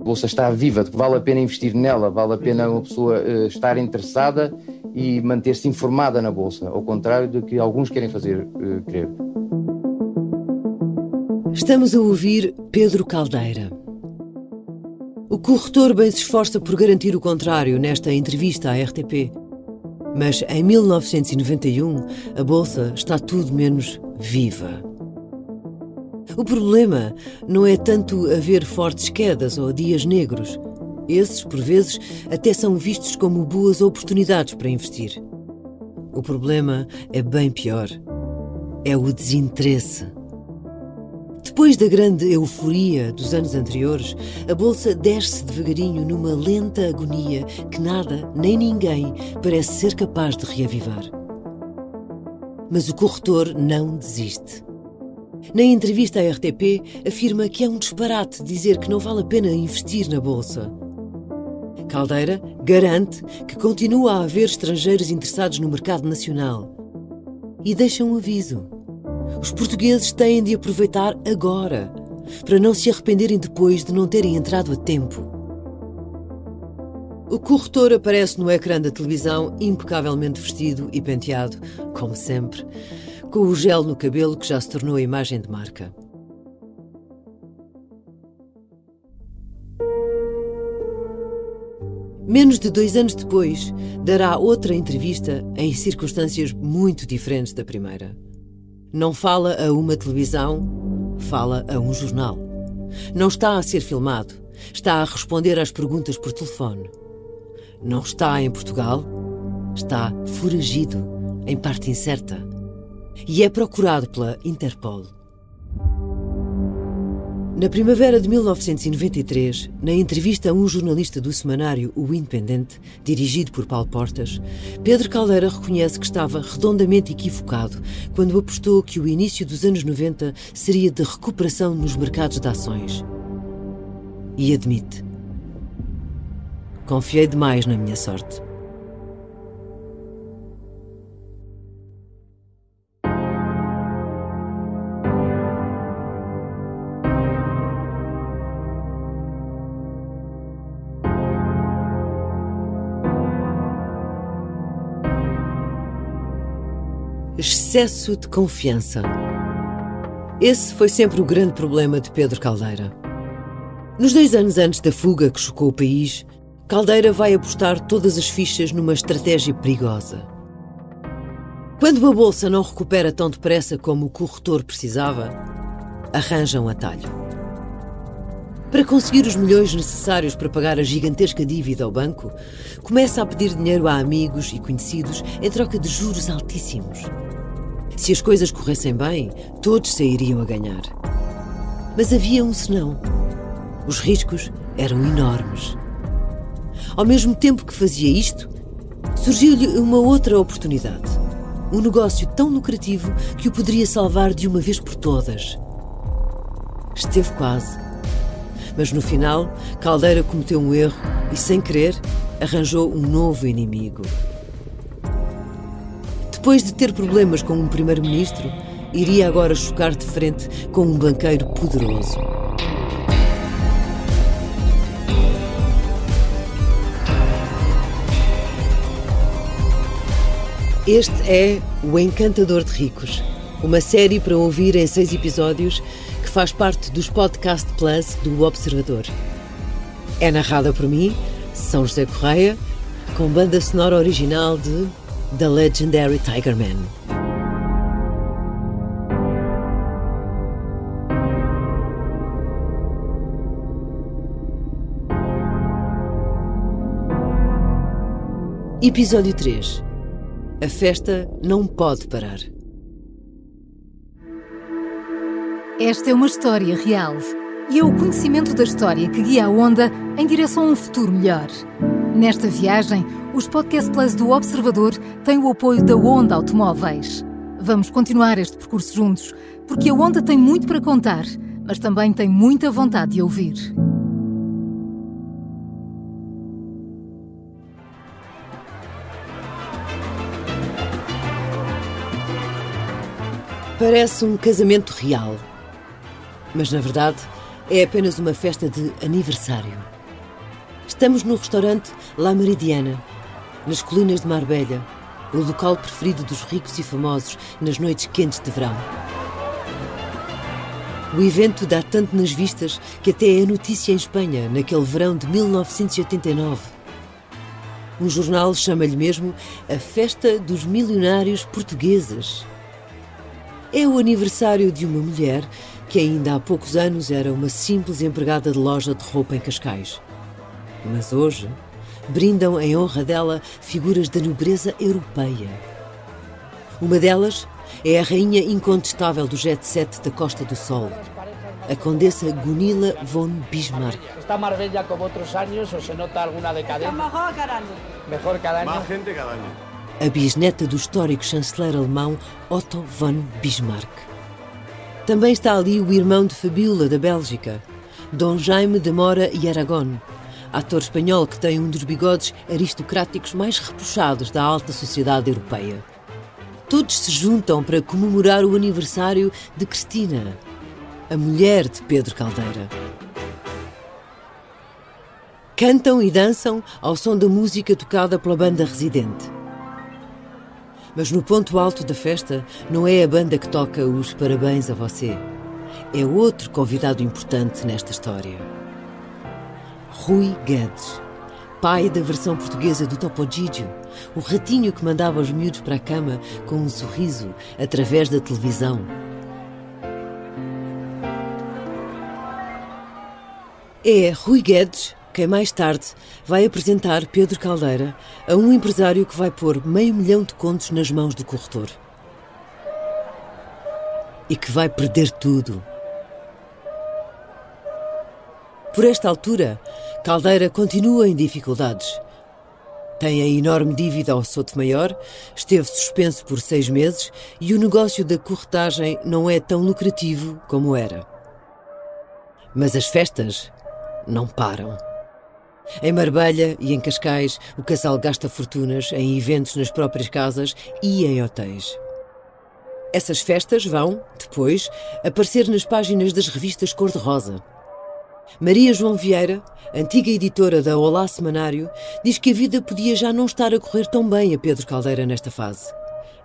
A bolsa está viva, vale a pena investir nela, vale a pena uma pessoa uh, estar interessada e manter-se informada na bolsa, ao contrário do que alguns querem fazer uh, crer. Estamos a ouvir Pedro Caldeira. O corretor bem se esforça por garantir o contrário nesta entrevista à RTP. Mas em 1991, a bolsa está tudo menos viva. O problema não é tanto haver fortes quedas ou dias negros. Esses, por vezes, até são vistos como boas oportunidades para investir. O problema é bem pior. É o desinteresse. Depois da grande euforia dos anos anteriores, a bolsa desce devagarinho numa lenta agonia que nada nem ninguém parece ser capaz de reavivar. Mas o corretor não desiste. Na entrevista à RTP, afirma que é um disparate dizer que não vale a pena investir na bolsa. Caldeira garante que continua a haver estrangeiros interessados no mercado nacional. E deixa um aviso. Os portugueses têm de aproveitar agora, para não se arrependerem depois de não terem entrado a tempo. O corretor aparece no ecrã da televisão impecavelmente vestido e penteado, como sempre, com o gel no cabelo que já se tornou a imagem de marca. Menos de dois anos depois, dará outra entrevista em circunstâncias muito diferentes da primeira. Não fala a uma televisão, fala a um jornal. Não está a ser filmado, está a responder às perguntas por telefone. Não está em Portugal, está foragido, em parte incerta e é procurado pela Interpol. Na primavera de 1993, na entrevista a um jornalista do semanário O Independente, dirigido por Paulo Portas, Pedro Caldeira reconhece que estava redondamente equivocado quando apostou que o início dos anos 90 seria de recuperação nos mercados de ações. E admite: Confiei demais na minha sorte. Excesso de confiança. Esse foi sempre o grande problema de Pedro Caldeira. Nos dois anos antes da fuga que chocou o país, Caldeira vai apostar todas as fichas numa estratégia perigosa. Quando a bolsa não recupera tão depressa como o corretor precisava, arranja um atalho. Para conseguir os milhões necessários para pagar a gigantesca dívida ao banco, começa a pedir dinheiro a amigos e conhecidos em troca de juros altíssimos. Se as coisas corressem bem, todos sairiam a ganhar. Mas havia um senão. Os riscos eram enormes. Ao mesmo tempo que fazia isto, surgiu-lhe uma outra oportunidade. Um negócio tão lucrativo que o poderia salvar de uma vez por todas. Esteve quase. Mas no final, Caldeira cometeu um erro e, sem querer, arranjou um novo inimigo. Depois de ter problemas com um primeiro-ministro, iria agora chocar de frente com um banqueiro poderoso. Este é O Encantador de Ricos, uma série para ouvir em seis episódios que faz parte dos Podcast Plus do Observador. É narrada por mim, São José Correia, com banda sonora original de The Legendary Tiger Man. Episódio 3 A festa não pode parar. Esta é uma história real e é o conhecimento da história que guia a onda em direção a um futuro melhor. Nesta viagem, os Podcast Plus do Observador têm o apoio da Onda Automóveis. Vamos continuar este percurso juntos, porque a Onda tem muito para contar, mas também tem muita vontade de ouvir. Parece um casamento real, mas na verdade é apenas uma festa de aniversário. Estamos no restaurante La Meridiana, nas colinas de Marbella, o local preferido dos ricos e famosos nas noites quentes de verão. O evento dá tanto nas vistas que até é notícia em Espanha, naquele verão de 1989. Um jornal chama-lhe mesmo a Festa dos Milionários Portugueses. É o aniversário de uma mulher que ainda há poucos anos era uma simples empregada de loja de roupa em Cascais. Mas hoje brindam em honra dela figuras da nobreza europeia. Uma delas é a rainha incontestável do jet set da Costa do Sol, a condessa Gunilla von Bismarck. Está Marbella como outros anos ou se nota alguma decadência? Mejor cada año. Mejor cada ano? Más gente cada año. a bisneta do histórico chanceler alemão Otto von Bismarck. Também está ali o irmão de Fabiola, da Bélgica, Dom Jaime de Mora e Aragón, ator espanhol que tem um dos bigodes aristocráticos mais repuxados da alta sociedade europeia. Todos se juntam para comemorar o aniversário de Cristina, a mulher de Pedro Caldeira. Cantam e dançam ao som da música tocada pela banda residente. Mas no ponto alto da festa não é a banda que toca os parabéns a você. É outro convidado importante nesta história. Rui Guedes, pai da versão portuguesa do Topo Gigio, o ratinho que mandava os miúdos para a cama com um sorriso através da televisão. É Rui Guedes quem mais tarde vai apresentar Pedro Caldeira a um empresário que vai pôr meio milhão de contos nas mãos do corretor. E que vai perder tudo. Por esta altura, Caldeira continua em dificuldades. Tem a enorme dívida ao Soto Maior, esteve suspenso por seis meses e o negócio da corretagem não é tão lucrativo como era. Mas as festas não param. Em Marbella e em Cascais, o casal gasta fortunas em eventos nas próprias casas e em hotéis. Essas festas vão, depois, aparecer nas páginas das revistas Cor-de-Rosa. Maria João Vieira, antiga editora da Olá Semanário, diz que a vida podia já não estar a correr tão bem a Pedro Caldeira nesta fase.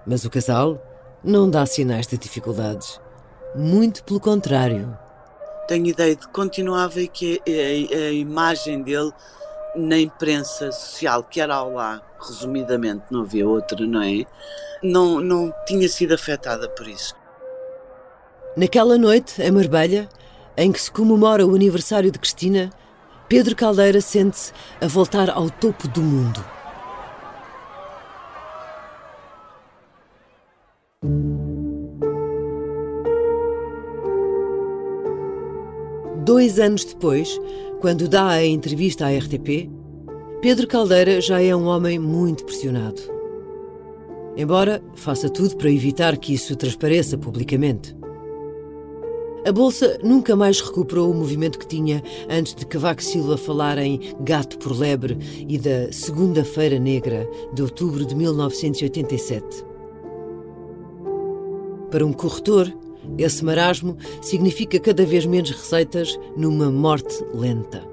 Mas o casal não dá sinais de dificuldades. Muito pelo contrário. Tenho ideia de que continuava e que a, a imagem dele na imprensa social, que era ao lá, resumidamente, não havia outra, não é? Não, não tinha sido afetada por isso. Naquela noite, em Marbella, em que se comemora o aniversário de Cristina, Pedro Caldeira sente-se a voltar ao topo do mundo. Dois anos depois, quando dá a entrevista à RTP, Pedro Caldeira já é um homem muito pressionado. Embora faça tudo para evitar que isso transpareça publicamente. A Bolsa nunca mais recuperou o movimento que tinha antes de Cavaco Silva falar em gato por lebre e da Segunda-feira Negra de outubro de 1987. Para um corretor, esse marasmo significa cada vez menos receitas numa morte lenta.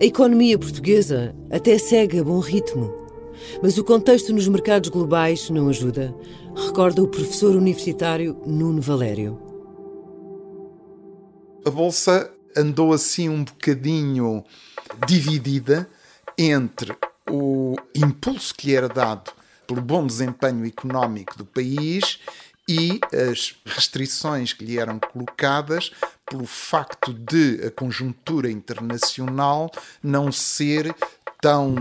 A economia portuguesa até segue a bom ritmo, mas o contexto nos mercados globais não ajuda, recorda o professor universitário Nuno Valério. A bolsa andou assim um bocadinho dividida entre o impulso que era dado pelo bom desempenho económico do país e as restrições que lhe eram colocadas pelo facto de a conjuntura internacional não ser tão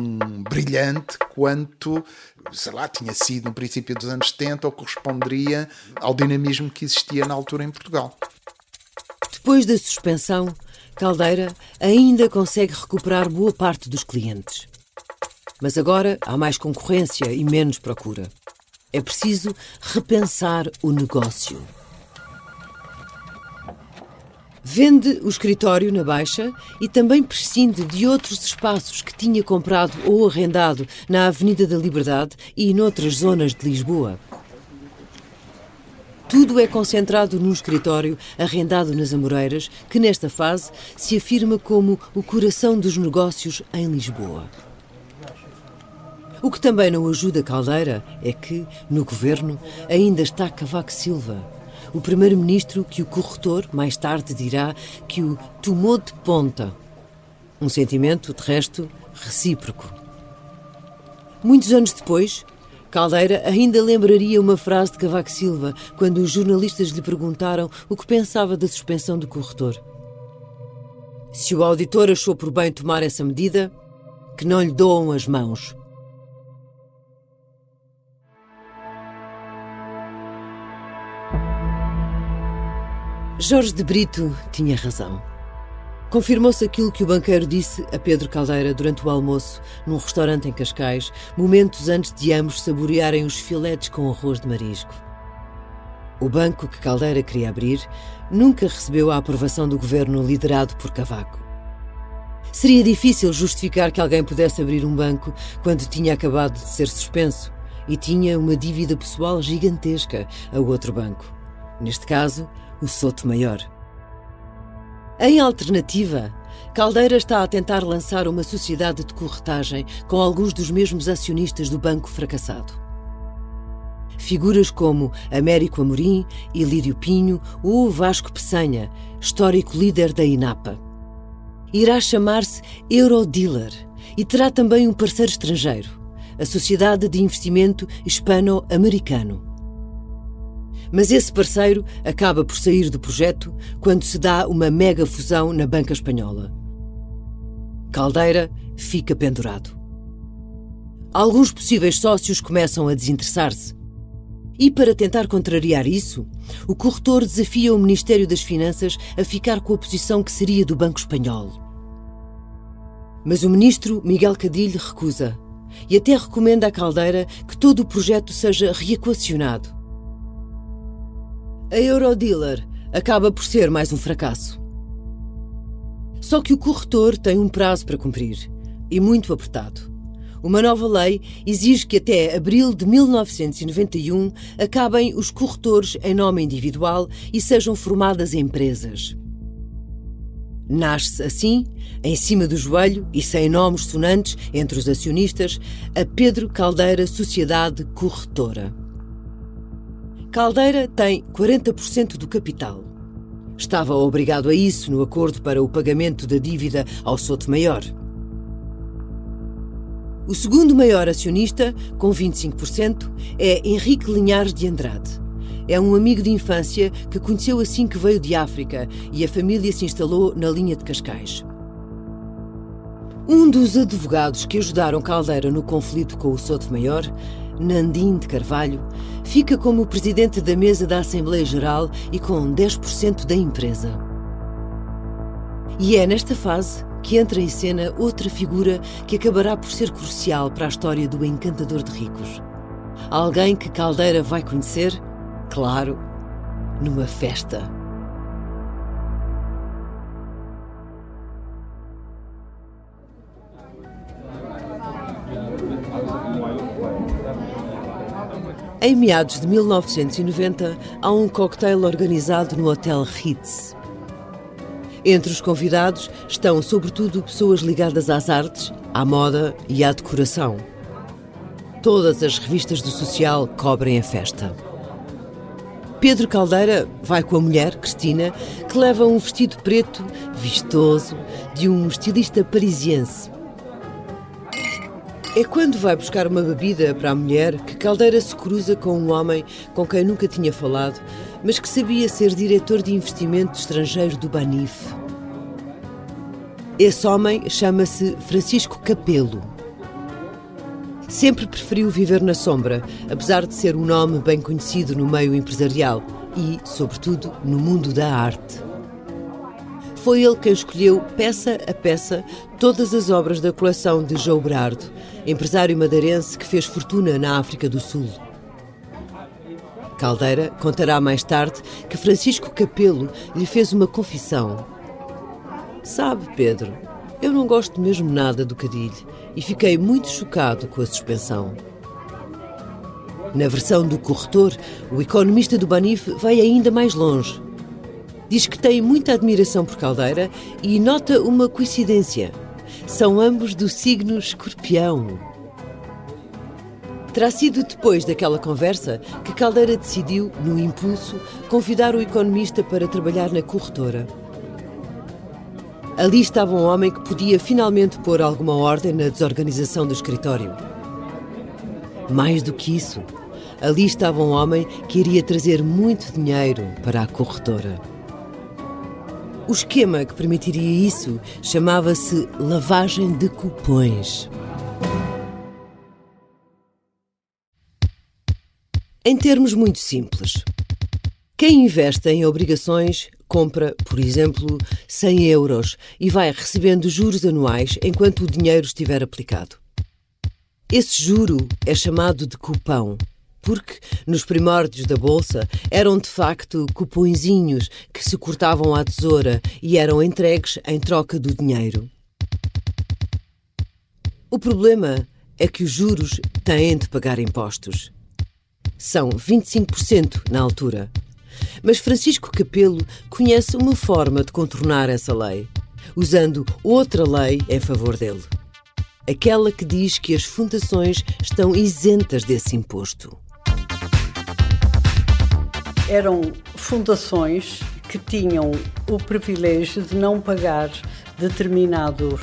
brilhante quanto, sei lá, tinha sido no princípio dos anos 70 ou corresponderia ao dinamismo que existia na altura em Portugal. Depois da suspensão, Caldeira ainda consegue recuperar boa parte dos clientes. Mas agora há mais concorrência e menos procura. É preciso repensar o negócio. Vende o escritório na Baixa e também prescinde de outros espaços que tinha comprado ou arrendado na Avenida da Liberdade e noutras zonas de Lisboa. Tudo é concentrado num escritório arrendado nas Amoreiras, que nesta fase se afirma como o coração dos negócios em Lisboa. O que também não ajuda Caldeira é que, no governo, ainda está Cavaco Silva, o primeiro-ministro que o corretor mais tarde dirá que o tomou de ponta. Um sentimento, de resto, recíproco. Muitos anos depois, Caldeira ainda lembraria uma frase de Cavaco Silva quando os jornalistas lhe perguntaram o que pensava da suspensão do corretor. Se o auditor achou por bem tomar essa medida, que não lhe doam as mãos. Jorge de Brito tinha razão. Confirmou-se aquilo que o banqueiro disse a Pedro Caldeira durante o almoço, num restaurante em Cascais, momentos antes de ambos saborearem os filetes com arroz de marisco. O banco que Caldeira queria abrir nunca recebeu a aprovação do governo liderado por Cavaco. Seria difícil justificar que alguém pudesse abrir um banco quando tinha acabado de ser suspenso e tinha uma dívida pessoal gigantesca a outro banco. Neste caso, o Soto Maior. Em alternativa, Caldeira está a tentar lançar uma sociedade de corretagem com alguns dos mesmos acionistas do banco fracassado. Figuras como Américo Amorim, Ilírio Pinho ou Vasco Peçanha, histórico líder da INAPA. Irá chamar-se Eurodealer e terá também um parceiro estrangeiro, a Sociedade de Investimento Hispano-Americano. Mas esse parceiro acaba por sair do projeto quando se dá uma mega fusão na banca espanhola. Caldeira fica pendurado. Alguns possíveis sócios começam a desinteressar-se. E para tentar contrariar isso, o corretor desafia o Ministério das Finanças a ficar com a posição que seria do Banco Espanhol. Mas o ministro Miguel Cadilho recusa e até recomenda à Caldeira que todo o projeto seja reequacionado a Eurodealer acaba por ser mais um fracasso. Só que o corretor tem um prazo para cumprir e muito apertado. Uma nova lei exige que até abril de 1991 acabem os corretores em nome individual e sejam formadas empresas. Nasce assim, em cima do joelho e sem nomes sonantes entre os acionistas, a Pedro Caldeira Sociedade Corretora. Caldeira tem 40% do capital. Estava obrigado a isso no acordo para o pagamento da dívida ao Soto Maior. O segundo maior acionista, com 25%, é Henrique Linhares de Andrade. É um amigo de infância que conheceu assim que veio de África e a família se instalou na linha de Cascais. Um dos advogados que ajudaram Caldeira no conflito com o Soto Maior Nandim de Carvalho, fica como presidente da mesa da Assembleia Geral e com 10% da empresa. E é nesta fase que entra em cena outra figura que acabará por ser crucial para a história do encantador de ricos. Alguém que Caldeira vai conhecer, claro, numa festa. Em meados de 1990, há um cocktail organizado no Hotel Ritz. Entre os convidados estão, sobretudo, pessoas ligadas às artes, à moda e à decoração. Todas as revistas do social cobrem a festa. Pedro Caldeira vai com a mulher, Cristina, que leva um vestido preto, vistoso, de um estilista parisiense. É quando vai buscar uma bebida para a mulher que Caldeira se cruza com um homem com quem nunca tinha falado, mas que sabia ser diretor de investimento estrangeiro do Banif. Esse homem chama-se Francisco Capelo. Sempre preferiu viver na sombra, apesar de ser um nome bem conhecido no meio empresarial e, sobretudo, no mundo da arte. Foi ele quem escolheu, peça a peça, todas as obras da coleção de João Berardo, empresário madeirense que fez fortuna na África do Sul. Caldeira contará mais tarde que Francisco Capelo lhe fez uma confissão. Sabe, Pedro, eu não gosto mesmo nada do Cadilho e fiquei muito chocado com a suspensão. Na versão do corretor, o economista do Banif vai ainda mais longe. Diz que tem muita admiração por Caldeira e nota uma coincidência. São ambos do signo escorpião. Terá sido depois daquela conversa que Caldeira decidiu, no impulso, convidar o economista para trabalhar na corretora. Ali estava um homem que podia finalmente pôr alguma ordem na desorganização do escritório. Mais do que isso, ali estava um homem que iria trazer muito dinheiro para a corretora. O esquema que permitiria isso chamava-se lavagem de cupões. Em termos muito simples, quem investe em obrigações compra, por exemplo, 100 euros e vai recebendo juros anuais enquanto o dinheiro estiver aplicado. Esse juro é chamado de cupão, porque nos primórdios da bolsa eram de facto cupõezinhos que se cortavam à tesoura e eram entregues em troca do dinheiro. O problema é que os juros têm de pagar impostos. São 25% na altura. Mas Francisco Capelo conhece uma forma de contornar essa lei, usando outra lei em favor dele. Aquela que diz que as fundações estão isentas desse imposto. Eram fundações que tinham o privilégio de não pagar determinado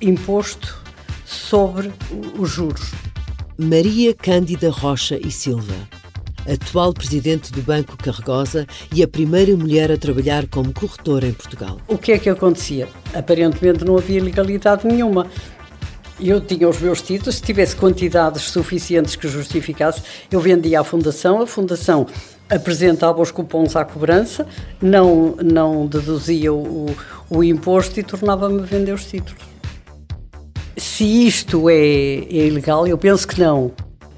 imposto sobre os juros. Maria Cândida Rocha e Silva, atual presidente do Banco Carregosa e a primeira mulher a trabalhar como corretora em Portugal. O que é que acontecia? Aparentemente não havia legalidade nenhuma. Eu tinha os meus títulos, se tivesse quantidades suficientes que justificasse, eu vendia à Fundação, a Fundação apresentava os cupons à cobrança, não, não deduzia o, o imposto e tornava-me a vender os títulos. Se isto é, é ilegal, eu penso que não.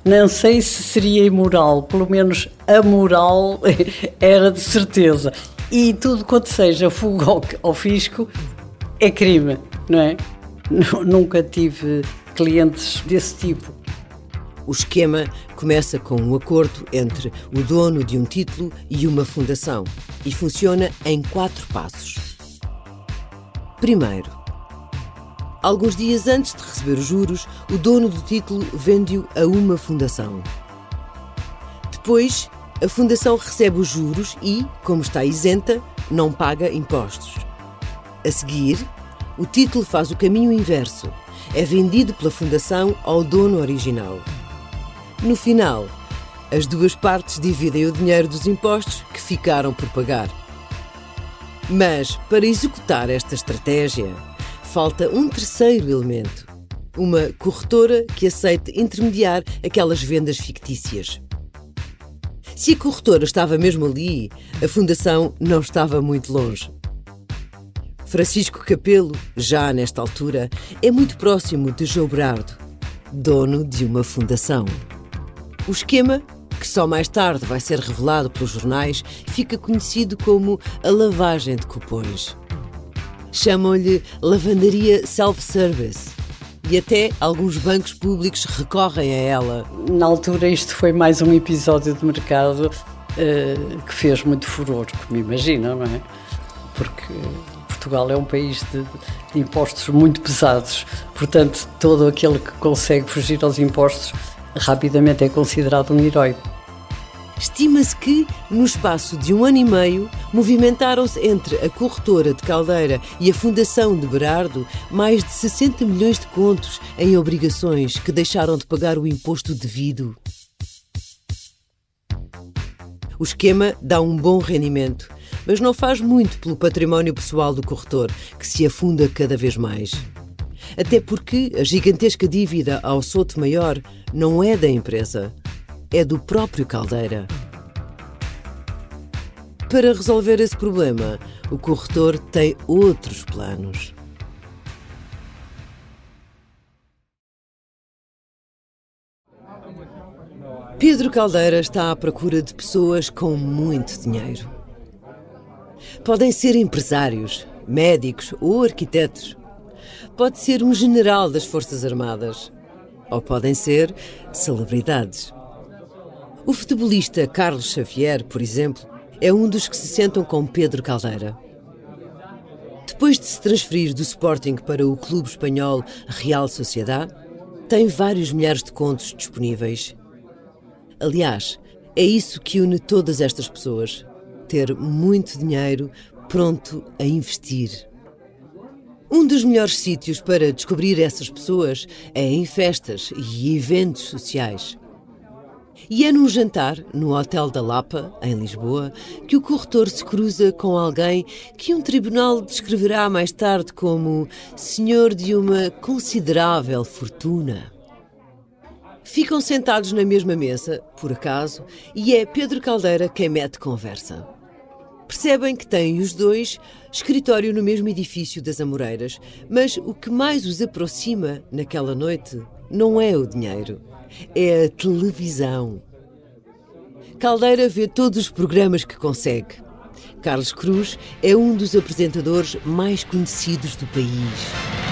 Não sei se seria imoral, pelo menos a moral era de certeza. E tudo quanto seja fuga ao, ao fisco é crime, não é? Nunca tive clientes desse tipo. O esquema começa com um acordo entre o dono de um título e uma fundação e funciona em quatro passos. Primeiro, Alguns dias antes de receber os juros, o dono do título vende-o a uma fundação. Depois, a fundação recebe os juros e, como está isenta, não paga impostos. A seguir, o título faz o caminho inverso. É vendido pela fundação ao dono original. No final, as duas partes dividem o dinheiro dos impostos que ficaram por pagar. Mas, para executar esta estratégia, falta um terceiro elemento: uma corretora que aceite intermediar aquelas vendas fictícias. Se a corretora estava mesmo ali, a fundação não estava muito longe. Francisco Capelo, já nesta altura, é muito próximo de João Berardo, dono de uma fundação. O esquema, que só mais tarde vai ser revelado pelos jornais, fica conhecido como a lavagem de cupons. Chamam-lhe lavandaria self-service. E até alguns bancos públicos recorrem a ela. Na altura, isto foi mais um episódio de mercado uh, que fez muito furor, como imagina, não é? Porque Portugal é um país de, de, impostos muito pesados, portanto, todo aquele que consegue fugir aos impostos rapidamente é considerado um herói. Estima-se que, no espaço de um ano e meio, movimentaram-se entre a corretora de Caldeira e a Fundação de Berardo mais de 60 milhões de contos em obrigações que deixaram de pagar o imposto devido. O esquema dá um bom rendimento, mas não faz muito pelo património pessoal do corretor, que se afunda cada vez mais. Até porque a gigantesca dívida ao Soto Maior não é da empresa, é do próprio Caldeira. Para resolver esse problema, o corretor tem outros planos. Pedro Caldeira está à procura de pessoas com muito dinheiro. Podem ser empresários, médicos ou arquitetos. Pode ser um general das Forças Armadas. Ou podem ser celebridades. O futebolista Carlos Xavier, por exemplo, é um dos que se sentam com Pedro Caldeira. Depois de se transferir do Sporting para o clube espanhol Real Sociedad, tem vários milhares de contos disponíveis. Aliás, é isso que une todas estas pessoas: ter muito dinheiro pronto a investir. Um dos melhores sítios para descobrir essas pessoas é em festas e eventos sociais. E é num jantar, no Hotel da Lapa, em Lisboa, que o corretor se cruza com alguém que um tribunal descreverá mais tarde como senhor de uma considerável fortuna. Ficam sentados na mesma mesa, por acaso, e é Pedro Caldeira quem mete conversa. Percebem que têm os dois escritório no mesmo edifício das Amoreiras, mas o que mais os aproxima naquela noite não é o dinheiro, é a televisão. Caldeira vê todos os programas que consegue. Carlos Cruz é um dos apresentadores mais conhecidos do país.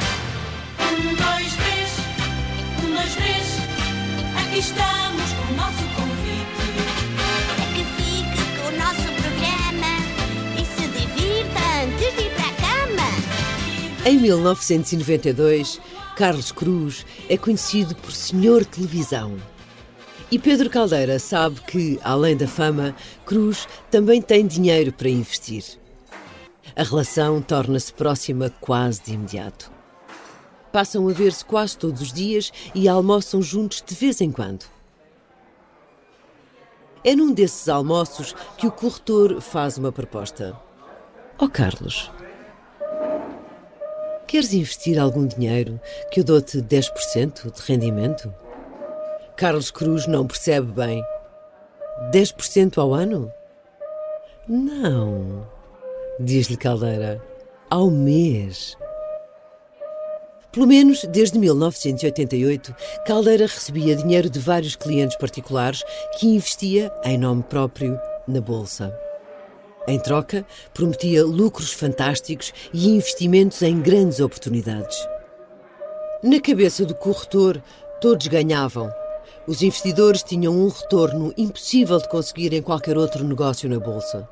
Em 1992, Carlos Cruz é conhecido por Senhor Televisão. E Pedro Caldeira sabe que, além da fama, Cruz também tem dinheiro para investir. A relação torna-se próxima quase de imediato. Passam a ver-se quase todos os dias e almoçam juntos de vez em quando. É num desses almoços que o corretor faz uma proposta. Ó oh Carlos, queres investir algum dinheiro que eu dou-te 10% de rendimento? Carlos Cruz não percebe bem. 10% ao ano? Não, diz-lhe Caldeira. Ao mês. Pelo menos desde 1988, Caldeira recebia dinheiro de vários clientes particulares que investia, em nome próprio, na Bolsa. Em troca, prometia lucros fantásticos e investimentos em grandes oportunidades. Na cabeça do corretor, todos ganhavam. Os investidores tinham um retorno impossível de conseguir em qualquer outro negócio na Bolsa.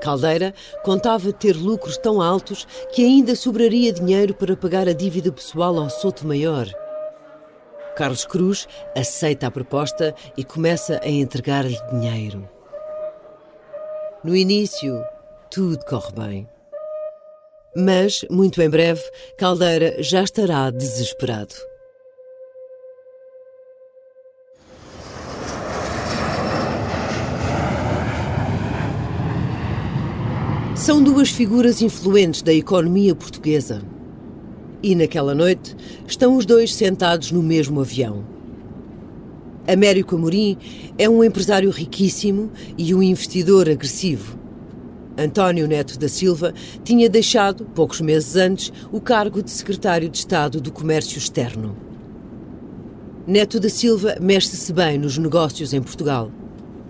Caldeira contava ter lucros tão altos que ainda sobraria dinheiro para pagar a dívida pessoal ao Soto Maior. Carlos Cruz aceita a proposta e começa a entregar-lhe dinheiro. No início, tudo corre bem. Mas, muito em breve, Caldeira já estará desesperado. São duas figuras influentes da economia portuguesa. E naquela noite estão os dois sentados no mesmo avião. Américo Amorim é um empresário riquíssimo e um investidor agressivo. António Neto da Silva tinha deixado, poucos meses antes, o cargo de secretário de Estado do Comércio Externo. Neto da Silva mexe-se bem nos negócios em Portugal.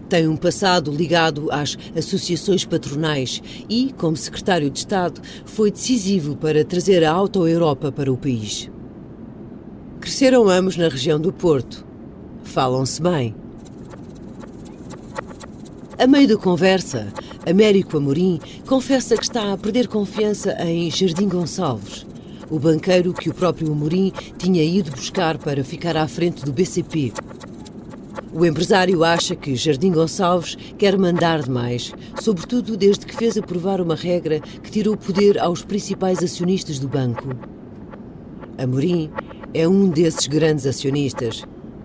Tem um passado ligado às associações patronais e, como secretário de Estado, foi decisivo para trazer a Auto-Europa para o país. Cresceram ambos na região do Porto. Falam-se bem. A meio da conversa, Américo Amorim confessa que está a perder confiança em Jardim Gonçalves, o banqueiro que o próprio Amorim tinha ido buscar para ficar à frente do BCP, o empresário acha que Jardim Gonçalves quer mandar demais, sobretudo desde que fez aprovar uma regra que tirou poder aos principais acionistas do banco. Amorim é um desses grandes acionistas,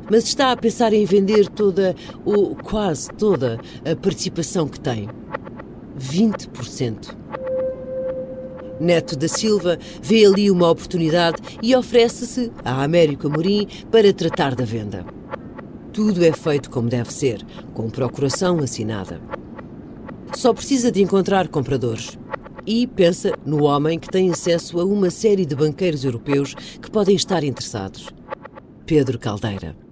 mas está a pensar em vender toda, ou quase toda, a participação que tem. 20%. Neto da Silva vê ali uma oportunidade e oferece-se a Américo Amorim para tratar da venda. Tudo é feito como deve ser, com procuração assinada. Só precisa de encontrar compradores. E pensa no homem que tem acesso a uma série de banqueiros europeus que podem estar interessados. Pedro Caldeira.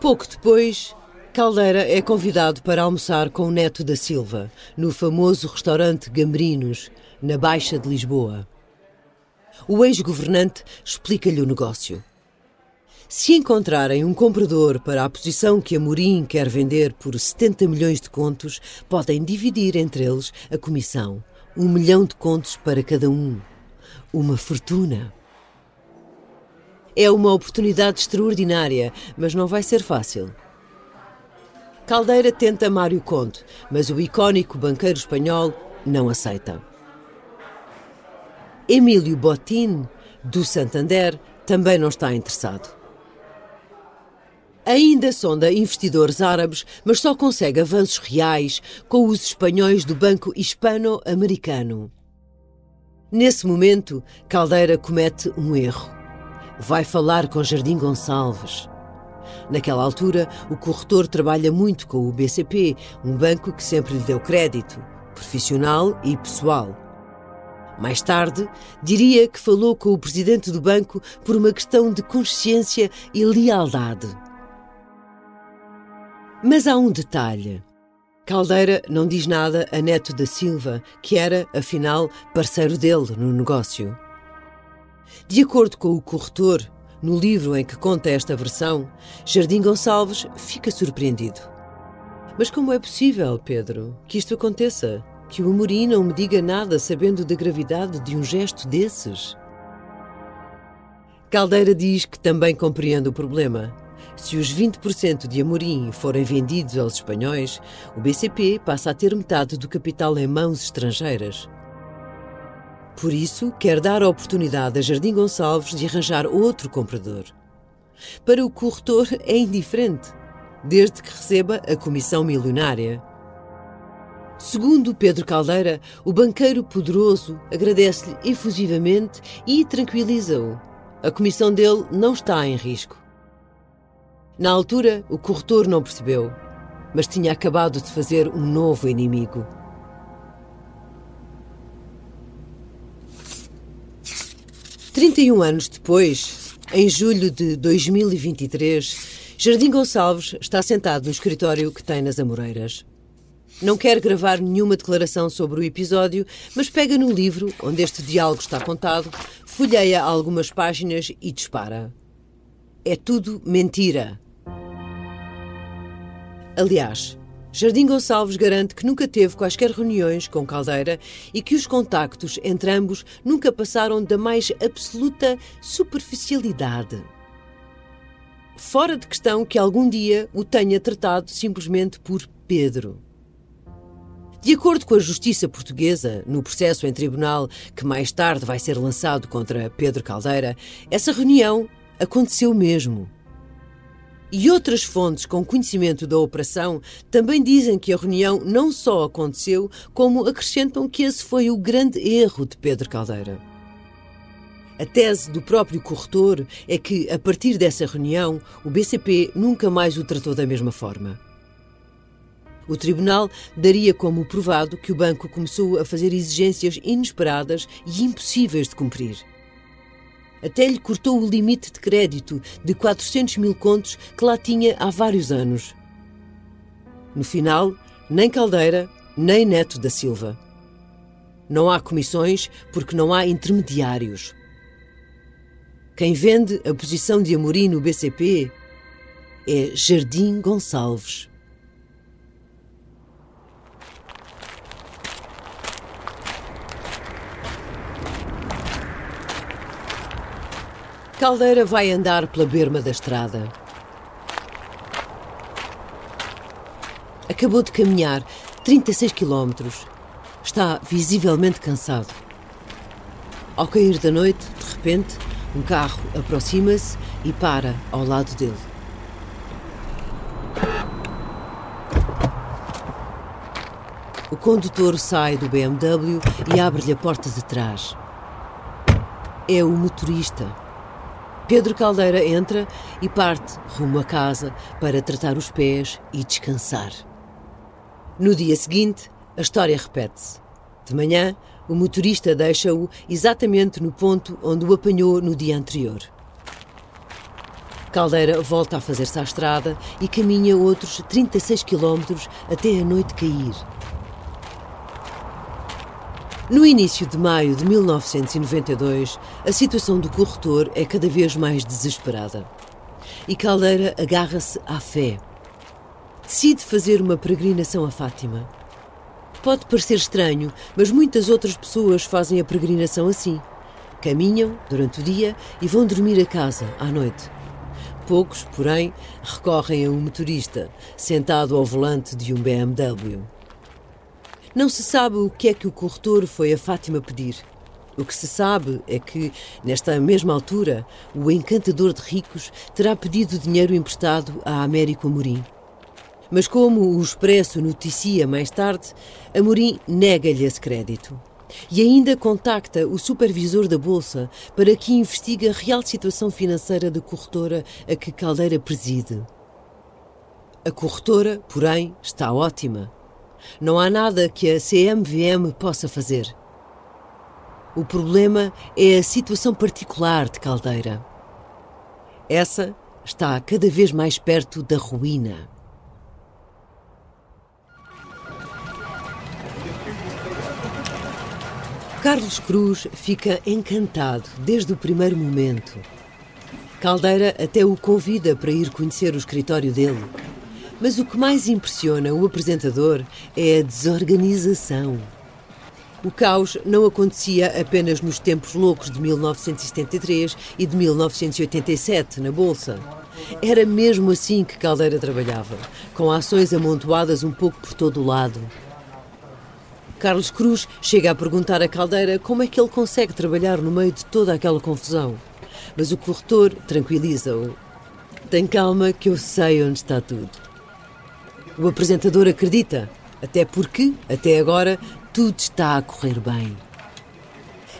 Pouco depois, Caldeira é convidado para almoçar com o neto da Silva, no famoso restaurante Gambrinos, na Baixa de Lisboa. o ex-governante explica-lhe o negócio. Se encontrarem um comprador para a posição que Amorim quer vender por 70 milhões de contos, podem dividir entre eles a comissão. Um milhão de contos para cada um. Uma fortuna. É uma oportunidade extraordinária, mas não vai ser fácil. Caldeira tenta Mário Conde, mas o icónico banqueiro espanhol não aceita. Emílio Botín, do Santander, também não está interessado. Ainda sonda investidores árabes, mas só consegue avanços reais com os espanhóis do Banco Hispano-Americano. Nesse momento, Caldeira comete um erro. Vai falar com Jardim Gonçalves. Naquela altura, o corretor trabalha muito com o BCP, um banco que sempre lhe deu crédito, profissional e pessoal. Mais tarde, diria que falou com o presidente do banco por uma questão de consciência e lealdade. Mas há um detalhe. Caldeira não diz nada a Neto da Silva, que era, afinal, parceiro dele no negócio. De acordo com o corretor, no livro em que conta esta versão, Jardim Gonçalves fica surpreendido. Mas como é possível, Pedro, que isto aconteça? Que o Amorim não me diga nada sabendo da gravidade de um gesto desses? Caldeira diz que também compreende o problema. Se os 20% de Amorim forem vendidos aos espanhóis, o BCP passa a ter metade do capital em mãos estrangeiras. Por isso, quer dar a oportunidade a Jardim Gonçalves de arranjar outro comprador. Para o corretor é indiferente, desde que receba a comissão milionária. Segundo Pedro Caldeira, o banqueiro poderoso agradece-lhe efusivamente e tranquiliza-o. A comissão dele não está em risco. Na altura, o corretor não percebeu, mas tinha acabado de fazer um novo inimigo. Trinta e um anos depois, em julho de 2023, Jardim Gonçalves está sentado no escritório que tem nas Amoreiras. Não quer gravar nenhuma declaração sobre o episódio, mas pega no livro onde este diálogo está contado, folheia algumas páginas e dispara. É tudo mentira. Aliás, Jardim Gonçalves garante que nunca teve quaisquer reuniões com Caldeira e que os contactos entre ambos nunca passaram da mais absoluta superficialidade. Fora de questão que algum dia o tenha tratado simplesmente por Pedro. De acordo com a justiça portuguesa, no processo em tribunal que mais tarde vai ser lançado contra Pedro Caldeira, essa reunião aconteceu mesmo. E outras fontes com conhecimento da operação também dizem que a reunião não só aconteceu, como acrescentam que esse foi o grande erro de Pedro Caldeira. A tese do próprio corretor é que, a partir dessa reunião, o BCP nunca mais o tratou da mesma forma. O tribunal daria como provado que o banco começou a fazer exigências inesperadas e impossíveis de cumprir. Até lhe cortou o limite de crédito de 400 mil contos que lá tinha há vários anos. No final, nem Caldeira, nem Neto da Silva. Não há comissões porque não há intermediários. Quem vende a posição de Amorim no BCP é Jardim Gonçalves. Caldeira vai andar pela berma da estrada. Acabou de caminhar 36 quilómetros. Está visivelmente cansado. Ao cair da noite, de repente, um carro aproxima-se e para ao lado dele. O condutor sai do BMW e abre-lhe a porta de trás. É o motorista. Pedro Caldeira entra e parte rumo a casa para tratar os pés e descansar. No dia seguinte, a história repete-se. De manhã, o motorista deixa-o exatamente no ponto onde o apanhou no dia anterior. Caldeira volta a fazer-se à estrada e caminha outros 36 quilómetros até a noite cair. No início de maio de 1992, a situação do corretor é cada vez mais desesperada. E Caldeira agarra-se à fé. Decide fazer uma peregrinação a Fátima. Pode parecer estranho, mas muitas outras pessoas fazem a peregrinação assim. Caminham durante o dia e vão dormir a casa à noite. Poucos, porém, recorrem a um motorista sentado ao volante de um BMW. Não se sabe o que é que o corretor foi a Fátima pedir. O que se sabe é que, nesta mesma altura, o encantador de ricos terá pedido dinheiro emprestado a Américo Amorim. Mas como o Expresso noticia mais tarde, Amorim nega-lhe esse crédito. E ainda contacta o supervisor da Bolsa para que investigue a real situação financeira da corretora a que Caldeira preside. A corretora, porém, está ótima. Não há nada que a CMVM possa fazer. O problema é a situação particular de Caldeira. Essa está cada vez mais perto da ruína. Carlos Cruz fica encantado desde o primeiro momento. Caldeira até o convida para ir conhecer o escritório dele. Mas o que mais impressiona o apresentador é a desorganização. O caos não acontecia apenas nos tempos loucos de 1973 e de 1987 na Bolsa. Era mesmo assim que Caldeira trabalhava, com ações amontoadas um pouco por todo o lado. Carlos Cruz chega a perguntar a Caldeira como é que ele consegue trabalhar no meio de toda aquela confusão. Mas o corretor tranquiliza-o. Tem calma que eu sei onde está tudo. O apresentador acredita, até porque, até agora, tudo está a correr bem.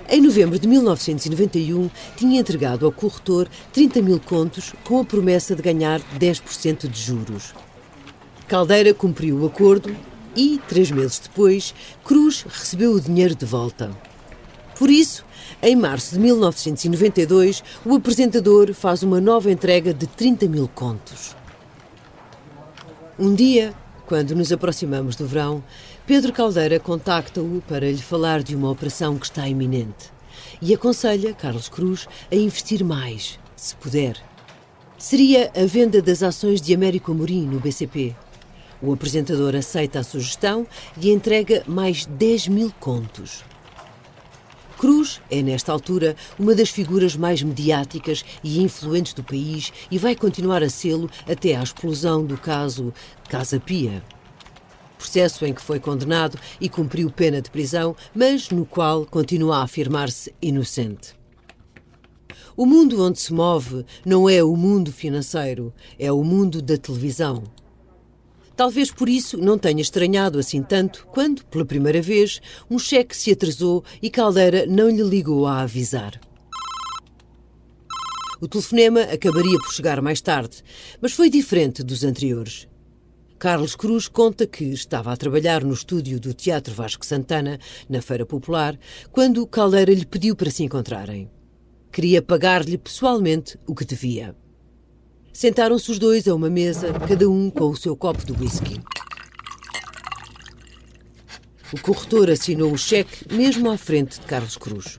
Em novembro de 1991, tinha entregado ao corretor 30 mil contos com a promessa de ganhar 10% de juros. Caldeira cumpriu o acordo e, três meses depois, Cruz recebeu o dinheiro de volta. Por isso, em março de 1992, o apresentador faz uma nova entrega de 30 mil contos. Um dia, quando nos aproximamos do verão, Pedro Caldeira contacta-o para lhe falar de uma operação que está iminente e aconselha Carlos Cruz a investir mais, se puder. Seria a venda das ações de Américo Amorim no BCP. O apresentador aceita a sugestão e entrega mais 10 mil contos. Cruz é, nesta altura, uma das figuras mais mediáticas e influentes do país e vai continuar a sê-lo até à explosão do caso Casa Pia. Processo em que foi condenado e cumpriu pena de prisão, mas no qual continua a afirmar-se inocente. O mundo onde se move não é o mundo financeiro, é o mundo da televisão. Talvez por isso não tenha estranhado assim tanto quando, pela primeira vez, um cheque se atrasou e Caldeira não lhe ligou a avisar. O telefonema acabaria por chegar mais tarde, mas foi diferente dos anteriores. Carlos Cruz conta que estava a trabalhar no estúdio do Teatro Vasco Santana, na Feira Popular, quando Caldeira lhe pediu para se encontrarem. Queria pagar-lhe pessoalmente o que devia. Sentaram-se os dois a uma mesa, cada um com o seu copo de whisky. O corretor assinou o cheque mesmo à frente de Carlos Cruz.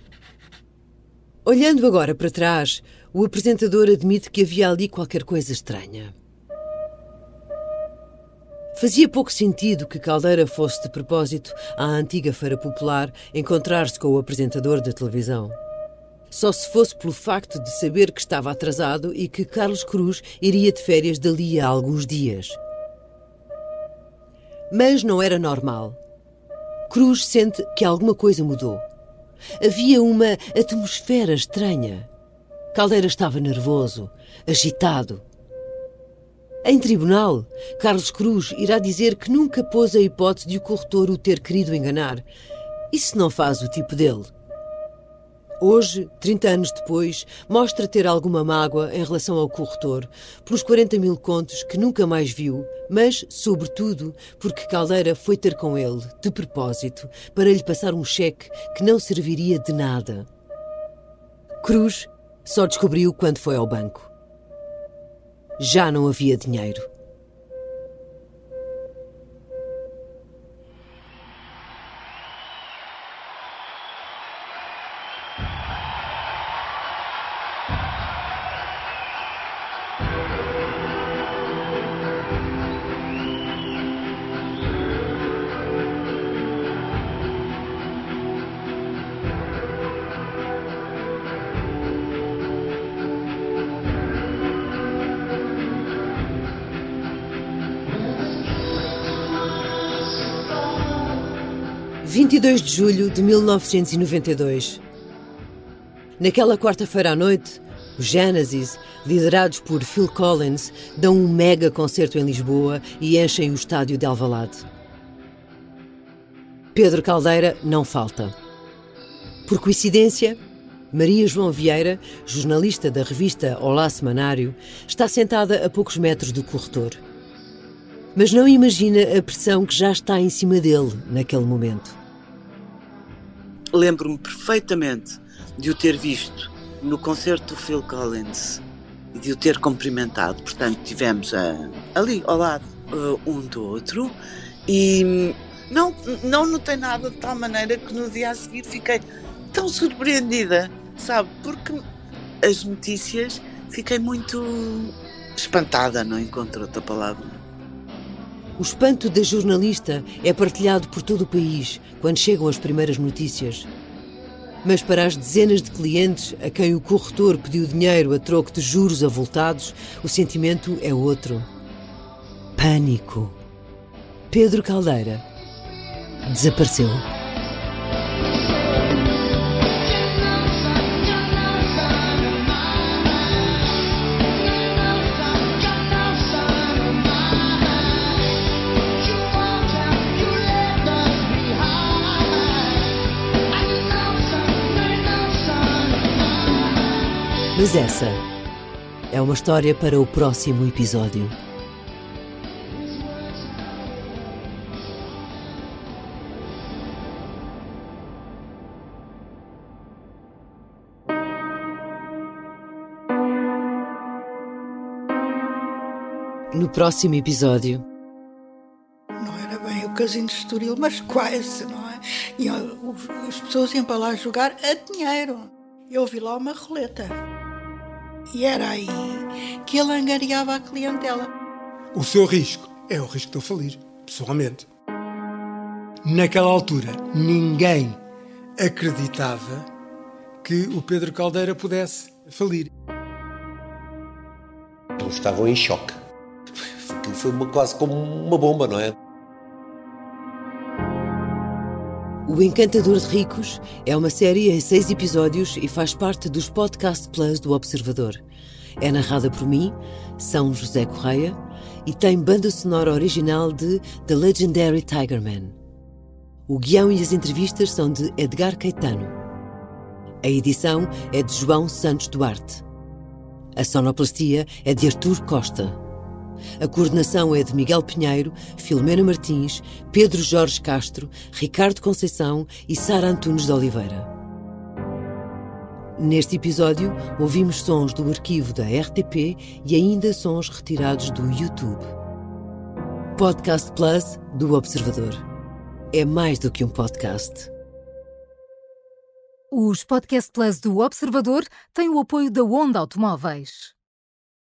Olhando agora para trás, o apresentador admite que havia ali qualquer coisa estranha. Fazia pouco sentido que Caldeira fosse de propósito à antiga Feira Popular encontrar-se com o apresentador da televisão só se fosse pelo facto de saber que estava atrasado e que Carlos Cruz iria de férias dali a alguns dias. Mas não era normal. Cruz sente que alguma coisa mudou. Havia uma atmosfera estranha. Caldeira estava nervoso, agitado. Em tribunal, Carlos Cruz irá dizer que nunca pôs a hipótese de o corretor o ter querido enganar. Isso não faz o tipo dele. Hoje, 30 anos depois, mostra ter alguma mágoa em relação ao corretor, pelos 40 mil contos que nunca mais viu, mas, sobretudo, porque Caldeira foi ter com ele, de propósito, para lhe passar um cheque que não serviria de nada. Cruz só descobriu quando foi ao banco. Já não havia dinheiro. 22 de julho de 1992. Naquela quarta-feira à noite, os Genesis, liderados por Phil Collins, dão um mega concerto em Lisboa e enchem o estádio de Alvalade. Pedro Caldeira não falta. Por coincidência, Maria João Vieira, jornalista da revista Olá Semanário, está sentada a poucos metros do corretor. Mas não imagina a pressão que já está em cima dele naquele momento. Lembro-me perfeitamente de o ter visto no concerto do Phil Collins e de o ter cumprimentado. Portanto, tivemos ah, ali ao lado ah, um do outro e não, não notei nada de tal maneira que no dia a seguir fiquei tão surpreendida, sabe? Porque as notícias fiquei muito espantada, não encontro outra palavra. O espanto da jornalista é partilhado por todo o país quando chegam as primeiras notícias. Mas para as dezenas de clientes a quem o corretor pediu dinheiro a troco de juros avultados, o sentimento é outro. Pânico. Pedro Caldeira desapareceu. Mas essa é uma história para o próximo episódio. No próximo episódio. Não era bem o casino de Estoril, mas quase, não é? E as pessoas iam para lá jogar a dinheiro. Eu vi lá uma roleta. E era aí que ele angariava a clientela. O seu risco é o risco de eu falir, pessoalmente. Naquela altura, ninguém acreditava que o Pedro Caldeira pudesse falir. Todos estavam em choque. Aquilo foi uma- quase como uma bomba, não é? O Encantador de Ricos é uma série em seis episódios e faz parte dos Podcast Plus do Observador. É narrada por mim, São José Correia, e tem banda sonora original de The Legendary Tigerman. O guião e as entrevistas são de Edgar Caetano. A edição é de João Santos Duarte. A sonoplastia é de Artur Costa. A coordenação é de Miguel Pinheiro, Filomena Martins, Pedro Jorge Castro, Ricardo Conceição e Sara Antunes de Oliveira. Neste episódio, ouvimos sons do arquivo da RTP e ainda sons retirados do YouTube. Podcast Plus do Observador. É mais do que um podcast. Os Podcast Plus do Observador têm o apoio da Onda Automóveis.